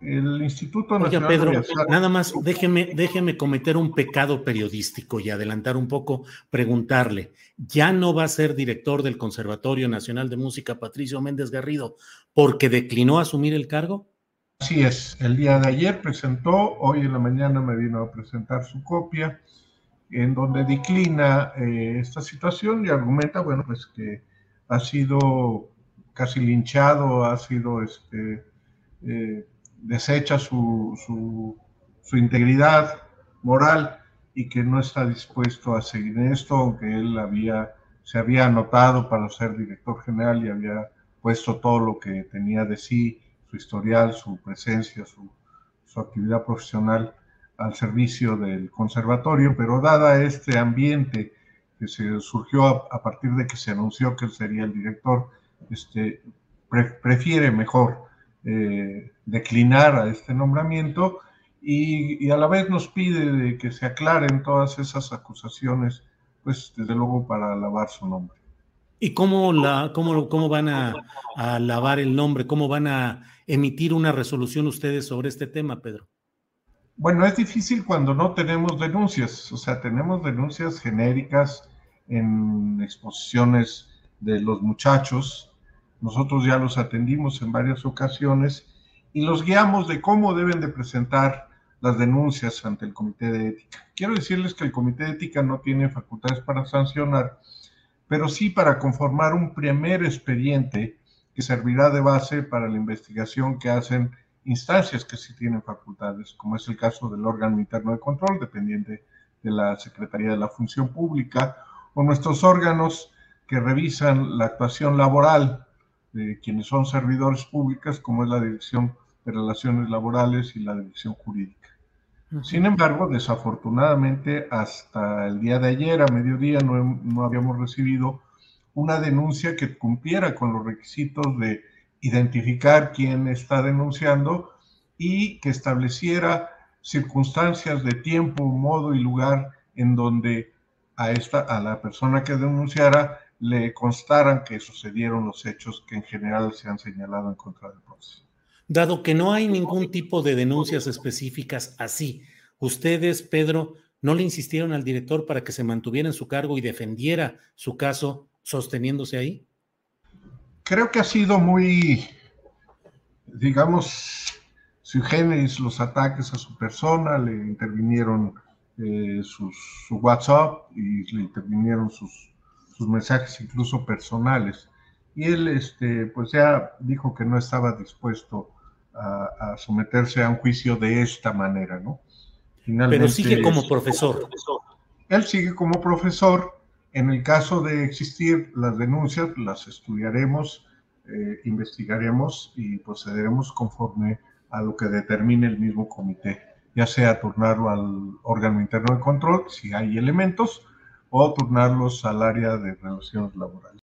El Instituto Oiga, Nacional Pedro, de Bellas Artes- nada más déjeme, déjeme cometer un pecado periodístico y adelantar un poco, preguntarle, ¿ya no va a ser director del Conservatorio Nacional de Música Patricio Méndez Garrido porque declinó asumir el cargo? Así es, el día de ayer presentó, hoy en la mañana me vino a presentar su copia, en donde declina eh, esta situación y argumenta, bueno, pues que ha sido casi linchado, ha sido este, eh, deshecha su, su, integridad moral y que no está dispuesto a seguir esto, aunque él había, se había anotado para ser director general y había puesto todo lo que tenía de sí, su historial, su presencia, su, su actividad profesional al servicio del conservatorio, pero dada este ambiente que se surgió a, partir de que se anunció que él sería el director, este, pre- prefiere mejor eh, declinar a este nombramiento y, y a la vez nos pide de que se aclaren todas esas acusaciones, pues desde luego para lavar su nombre. ¿Y cómo, la, cómo, cómo van a, a lavar el nombre? ¿Cómo van a emitir una resolución ustedes sobre este tema, Pedro? Bueno, es difícil cuando no tenemos denuncias, o sea, tenemos denuncias genéricas en exposiciones de los muchachos. Nosotros ya los atendimos en varias ocasiones y los guiamos de cómo deben de presentar las denuncias ante el Comité de Ética. Quiero decirles que el Comité de Ética no tiene facultades para sancionar, pero sí para conformar un primer expediente que servirá de base para la investigación que hacen instancias que sí tienen facultades, como es el caso del órgano interno de control, dependiente de la Secretaría de la Función Pública, o nuestros órganos que revisan la actuación laboral de quienes son servidores públicos, como es la Dirección de Relaciones Laborales y la Dirección Jurídica. Sin embargo, desafortunadamente, hasta el día de ayer, a mediodía, no, no habíamos recibido una denuncia que cumpliera con los requisitos de identificar quién está denunciando y que estableciera circunstancias de tiempo, modo y lugar en donde a, esta, a la persona que denunciara le constaran que sucedieron los hechos que en general se han señalado en contra del proceso. Dado que no hay ningún tipo de denuncias específicas así, ustedes, Pedro, no le insistieron al director para que se mantuviera en su cargo y defendiera su caso sosteniéndose ahí? Creo que ha sido muy, digamos, sui generis los ataques a su persona, le intervinieron eh, sus, su WhatsApp y le intervinieron sus, sus mensajes incluso personales. Y él, este, pues ya dijo que no estaba dispuesto a, a someterse a un juicio de esta manera, ¿no? Pero sigue como profesor. Él sigue como profesor. En el caso de existir las denuncias, las estudiaremos, eh, investigaremos y procederemos conforme a lo que determine el mismo comité, ya sea turnarlo al órgano interno de control, si hay elementos, o turnarlos al área de relaciones laborales.